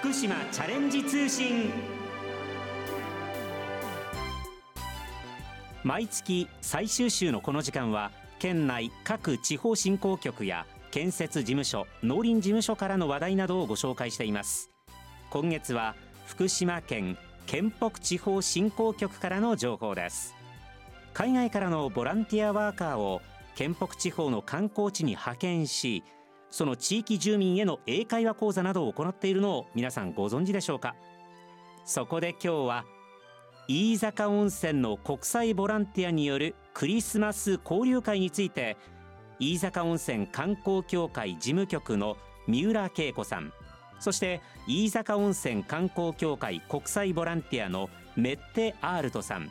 福島チャレンジ通信。毎月最終週のこの時間は県内各地方振興局や建設事務所農林事務所からの話題などをご紹介しています。今月は福島県県北地方振興局からの情報です。海外からのボランティアワーカーを県北地方の観光地に派遣しその地域住民への英会話講座などを行っているのを皆さんご存知でしょうか？そこで今日は飯坂温泉の国際ボランティアによるクリスマス交流会について飯坂温泉観光協会事務局の三浦恵子さんそして飯坂温泉観光協会国際ボランティアのメッテ・アールトさん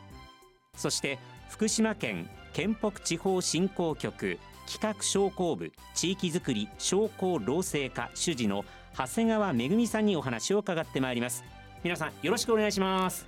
そして福島県県北地方振興局企画商工部地域づくり商工労政課主事の長谷川恵さんにお話を伺ってまいります。皆さんよろしくお願いします。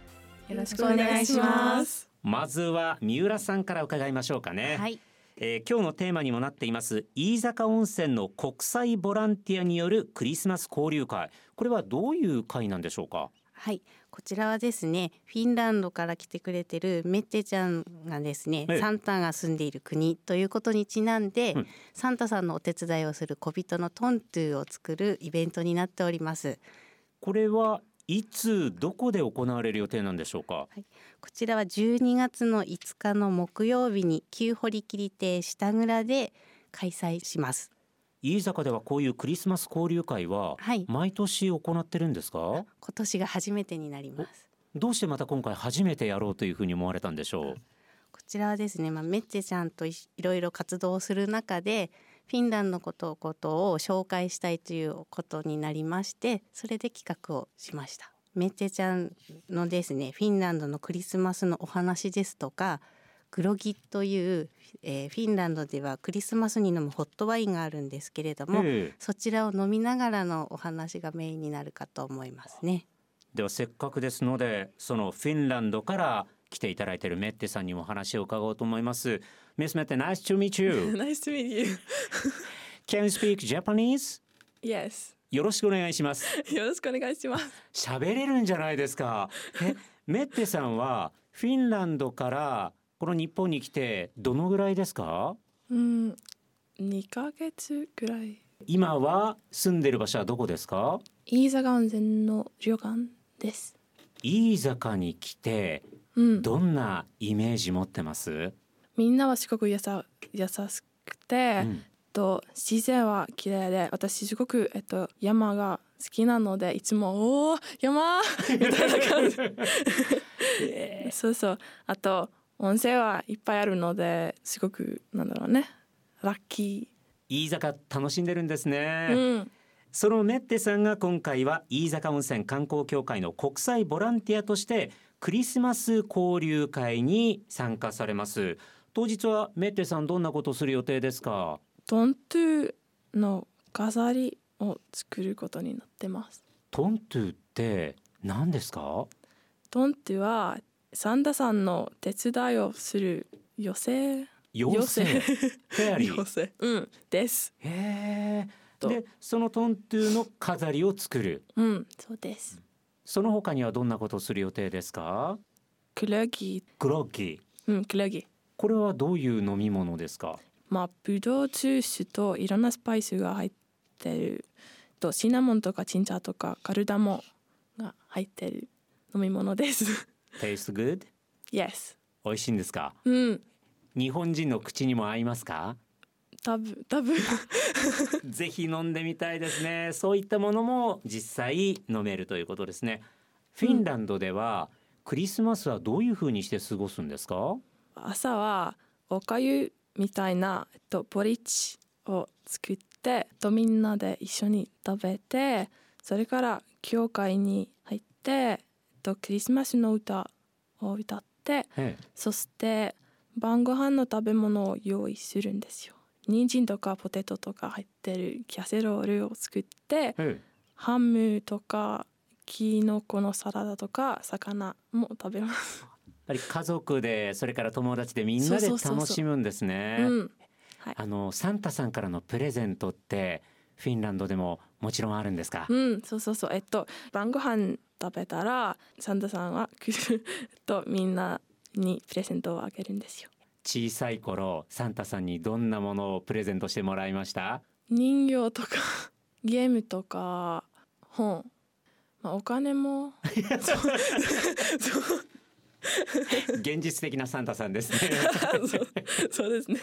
よろしくお願いします。まずは三浦さんから伺いましょうかね。はい。えー、今日のテーマにもなっています飯坂温泉の国際ボランティアによるクリスマス交流会。これはどういう会なんでしょうか？はいこちらはですねフィンランドから来てくれてるメッテちゃんがですね、サンタが住んでいる国ということにちなんで、うん、サンタさんのお手伝いをする小人のトントゥを作るイベントになっております。これはいつどこで行われる予定なんでしょうか、はい、こちらは12月の5日の木曜日に旧堀切亭下蔵で開催します飯坂ではこういうクリスマス交流会は毎年行ってるんですか、はい、今年が初めてになります。どうしてまた今回初めてやろうというふうに思われたんでしょう？こちらはですね、まあ、メッチェちゃんといろいろ活動する中でフィンランドのことことを紹介したいということになりましてそれで企画をしました。メッチェちゃんのですねフィンランドのクリスマスのお話ですとかグロギという、えー、フィンランドではクリスマスに飲むホットワインがあるんですけれども、えー、そちらを飲みながらのお話がメインになるかと思いますね。ではせっかくですのでそのフィンランドから来ていただいているメッテさんにも話を伺おうと思います。Miss Mette, nice to meet you. nice to meet you. Can you speak Japanese? Yes. よろしくお願いします。よろしくお願いします。喋れるんじゃないですか。え、メッテさんはフィンランドからこの日本に来てどのぐらいですか？うん2ヶ月ぐらい。今は住んでる場所はどこですか？飯坂温泉の旅館です。飯坂に来て、うん、どんなイメージ持ってます？みんなはすごく優優しくて、うん、と自然は綺麗で私すごく、えっと、山が好きなのでいつも「おお山!」みたいな感じ。そうそう。あと温泉はいっぱいあるのですごくなんだろうねラッキー。飯坂楽しんでるんですね、うん、そのメッテさんが今回は飯坂温泉観光協会の国際ボランティアとしてクリスマス交流会に参加されます。当日はメッテさんどんなことする予定ですか？トントゥの飾りを作ることになってます。トントゥって何ですか？トントゥはサンタさんの手伝いをするフェアリー？妖精うんです。へえでそのトントゥの飾りを作る。うんそうです。その他にはどんなことをする予定ですか？クロギ。クロギ。うんクロギ。これはどういう飲み物ですか？まあブドウジュースといろんなスパイスが入ってる。とシナモンとかチンジャーとかカルダモンが入ってる飲み物です Taste good? Yes. 美味しいんですか？うん。日本人の口にも合いますか？多分多分 ぜひ飲んでみたいですねそういったものも実際飲めるということですねフィンランドでは、クリスマスはどういう風にして過ごすんですか？朝はおかゆみたいな、えっと、ポリッチを作ってとみんなで一緒に食べてそれから教会に入ってとクリスマスの歌を歌ってそして晩ご飯の食べ物を用意するんですよ。人参とかポテトとか入ってるキャセロールを作ってハムとかキノコのサラダとか魚も食べます。やっぱり家族でそれから友達でみんなで楽しむんですね。あのサンタさんからのプレゼントってフィンランドでももちろんあるんですか？うんそうそうそう。えっと晩ご飯食べたらサンタさんは 来るとみんなにプレゼントをあげるんですよ。小さい頃サンタさんにどんなものをプレゼントしてもらいました？人形とか ゲームとか本、まあ、お金も。そう 現実的なサンタさんですね。そうそうですね。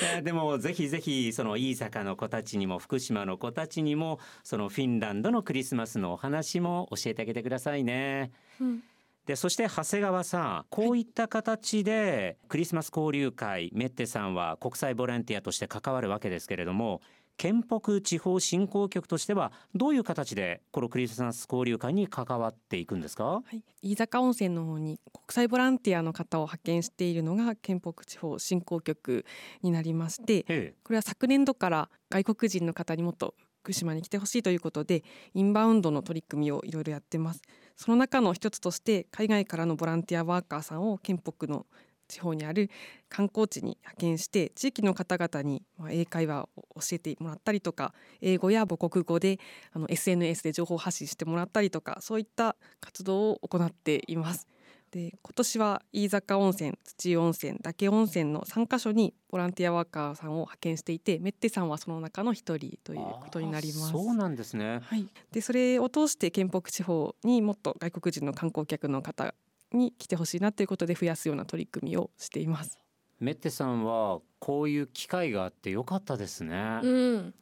いやでもぜひぜひその飯坂の子たちにも福島の子たちにもそのフィンランドのクリスマスのお話も教えてあげてくださいね。うん。でそして長谷川さんこういった形でクリスマス交流会メッテさんは国際ボランティアとして関わるわけですけれども県北地方振興局としてはどういう形でこのクリスマス交流会に関わっていくんですか？はい、飯坂温泉の方に国際ボランティアの方を派遣しているのが県北地方振興局になりましてえ。これは昨年度から外国人の方にもっと福島に来てほしいということでインバウンドの取り組みをいろいろやってます。その中の一つとして海外からのボランティアワーカーさんを県北の地方にある観光地に派遣して地域の方々にまあ英会話を教えてもらったりとか英語や母国語であの SNS で情報発信してもらったりとかそういった活動を行っています。で今年は飯坂温泉土湯温泉嶽温泉の3カ所にボランティアワーカーさんを派遣していてメッテさんはその中の一人ということになります。そうなんですね。はい、でそれを通して県北地方にもっと外国人の観光客の方に来てほしいなということで増やすような取り組みをしています。メッテさんはこういう機会があってよかったですね。うん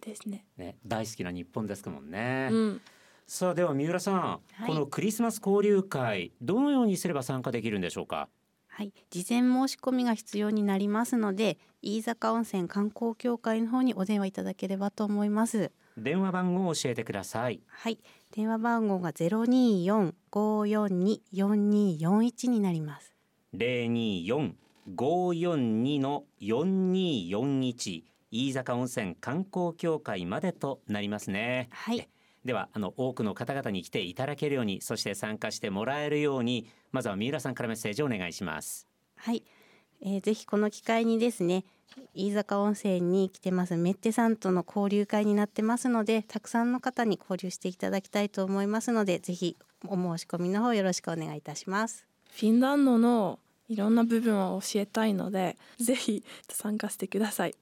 ですねね大好きな日本ですもんね。うんさあでは三浦さん、はいこのクリスマス交流会どのようにすれば参加できるんでしょうか？はい、事前申し込みが必要になりますので飯坂温泉観光協会の方にお電話いただければと思います電話番号を教えてください。はい電話番号がゼロ二四五四二四二四一になります零二四五四二の四二四一飯坂温泉観光協会までとなりますね。はいえではあの多くの方々に来ていただけるようにそして参加してもらえるようにまずは三浦さんからメッセージをお願いします。はい、えー、ぜひこの機会にですね飯坂温泉に来てます。メッテさんとの交流会になってますのでたくさんの方に交流していただきたいと思いますのでぜひお申し込みの方よろしくお願いいたします。フィンランドのいろんな部分を教えたいのでぜひ参加してください。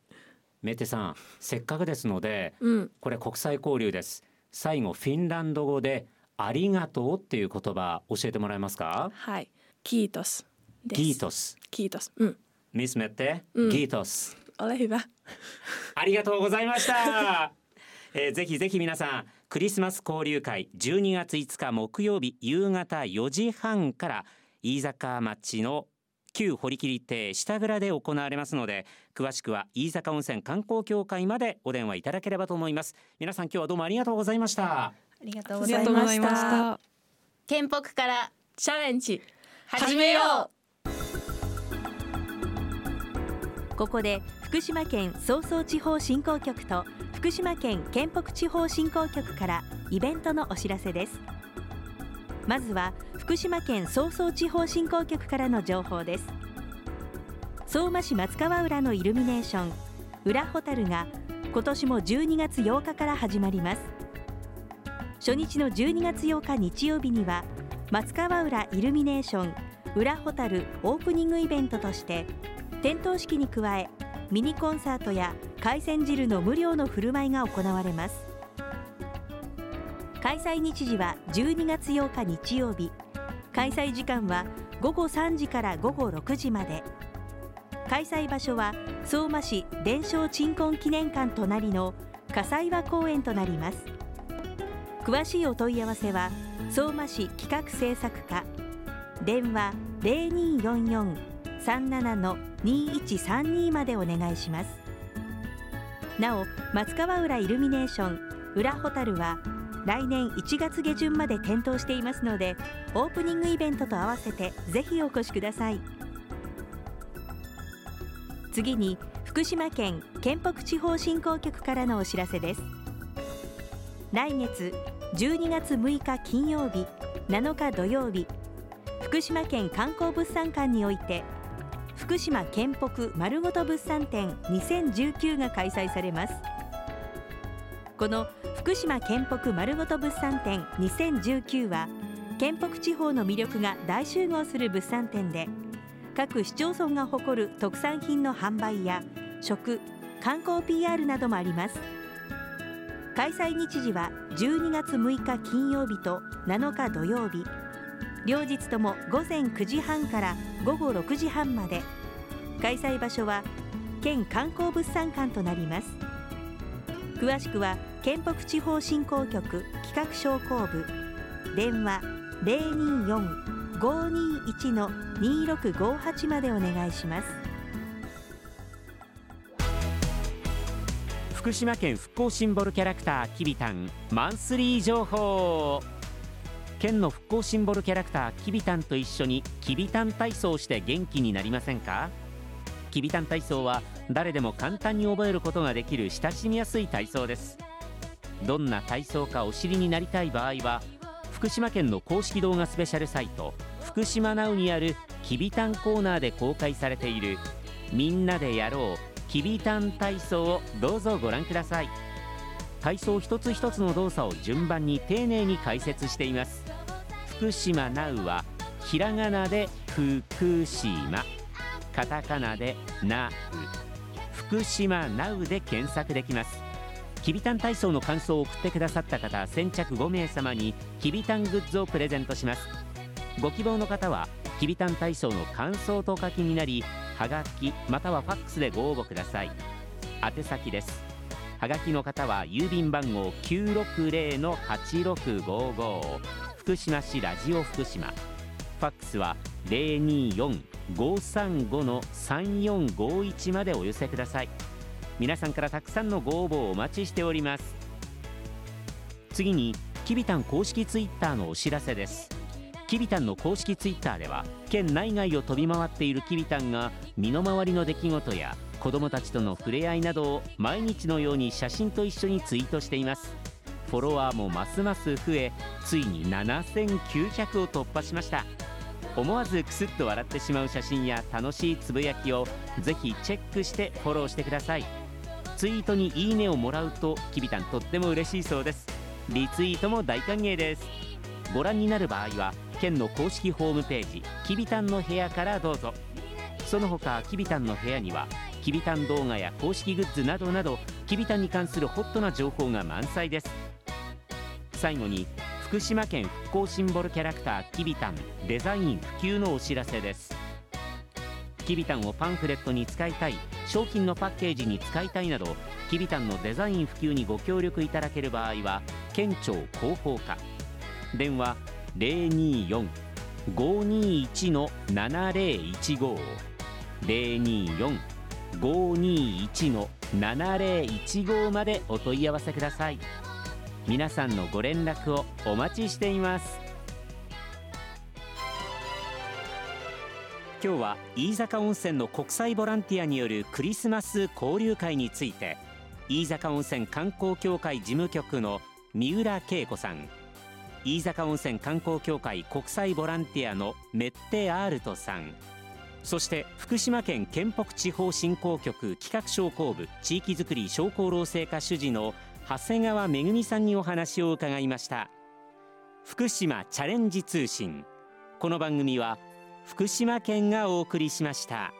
メッテさんせっかくですのでうん。これ国際交流です。最後フィンランド語でありがとうっていう言葉教えてもらえますか？はい。キートスです。ギートス。キートス。うんミスメッテ、うん。ギートス。Ole hyvä ありがとうございました。えーぜひぜひ皆さんクリスマス交流会12月5日木曜日夕方4時半から飯坂町の旧堀切亭下蔵で行われますので詳しくは飯坂温泉観光協会までお電話いただければと思います。皆さん今日はどうもありがとうございました。ありがとうございました。た。県北からチャレンジ始めよここで福島県総総地方振興局と福島県県北地方振興局からイベントのお知らせです。まずは福島県総総地方振興局からの情報です。相馬市松川浦のイルミネーション浦ホタルが今年も12月8日から始まります。初日の12月8日日曜日には松川浦イルミネーション浦ホタルオープニングイベントとして点灯式に加えミニコンサートや海鮮汁の無料の振る舞いが行われます。開催日時は12月8日日曜日。開催時間は午後3時から午後6時まで。開催場所は相馬市伝承鎮魂記念館隣の火災岩公園となります。詳しいお問い合わせは相馬市企画政策課。電話0244三七の二一三二までお願いします。なお松川浦イルミネーション浦ホタルは来年1月下旬まで点灯していますのでオープニングイベントと合わせてぜひお越しください。次に福島県県北地方振興局からのお知らせです。来月12月6日金曜日7日土曜日福島県観光物産館において福島県北まるごと物産展2019が開催されます。この福島県北まるごと物産展2019は県北地方の魅力が大集合する物産展で各市町村が誇る特産品の販売や食観光 PR などもあります。開催日時は12月6日金曜日と7日土曜日。両日とも午前9時半から午後6時半まで。開催場所は県観光物産館となります。詳しくは県北地方振興局企画商工部。電話024-521-2658までお願いします。福島県復興シンボルキャラクターきびたんマンスリー情報。県の復興シンボルキャラクターきびたんと一緒にきびたん体操をして元気になりませんか？きびたん体操は誰でも簡単に覚えることができる親しみやすい体操です。どんな体操かお知りになりたい場合は福島県の公式動画スペシャルサイト福島ナウにあるきびたんコーナーで公開されているみんなでやろうきびたん体操をどうぞご覧ください。体操一つ一つの動作を順番に丁寧に解説しています。福島ナウはひらがなで福島。カタカナでナウ福島ナウで検索できます。きびたん体操の感想を送ってくださった方先着5名様にきびたんグッズをプレゼントします。ご希望の方はきびたん体操の感想とお書きになりはがきまたはファックスでご応募ください。宛先です。はがきの方は郵便番号960-8655福島市ラジオ福島。ファックスは024-535-3451までお寄せください。皆さんからたくさんのご応募をお待ちしております。次にきびたん公式ツイッターのお知らせです。きびたんの公式ツイッターでは県内外を飛び回っているきびたんが身の回りの出来事や子どもたちとの触れ合いなどを毎日のように写真と一緒にツイートしています。フォロワーもますます増えついに7900を突破しました。思わずクスッと笑ってしまう写真や楽しいつぶやきをぜひチェックしてフォローしてください。ツイートにいいねをもらうときびたんとっても嬉しいそうです。リツイートも大歓迎です。ご覧になる場合は県の公式ホームページきびたんの部屋からどうぞ。その他きびたんの部屋にはきびたん動画や公式グッズなどなどきびたんに関するホットな情報が満載です。最後に福島県復興シンボルキャラクターきびたんデザイン普及のお知らせです。きびたんをパンフレットに使いたい商品のパッケージに使いたいなどきびたんのデザイン普及にご協力いただける場合は県庁広報課。電話024-521の7015 024-521の7015までお問い合わせください。皆さんのご連絡をお待ちしています。今日は飯坂温泉の国際ボランティアによるクリスマス交流会について飯坂温泉観光協会事務局の三浦恵子さん。飯坂温泉観光協会国際ボランティアのメッテアールトさん。そして福島県県北地方振興局企画商工部地域づくり商工労政課主事の長谷川恵さんにお話を伺いました福島チャレンジ通信この番組は福島県がお送りしました。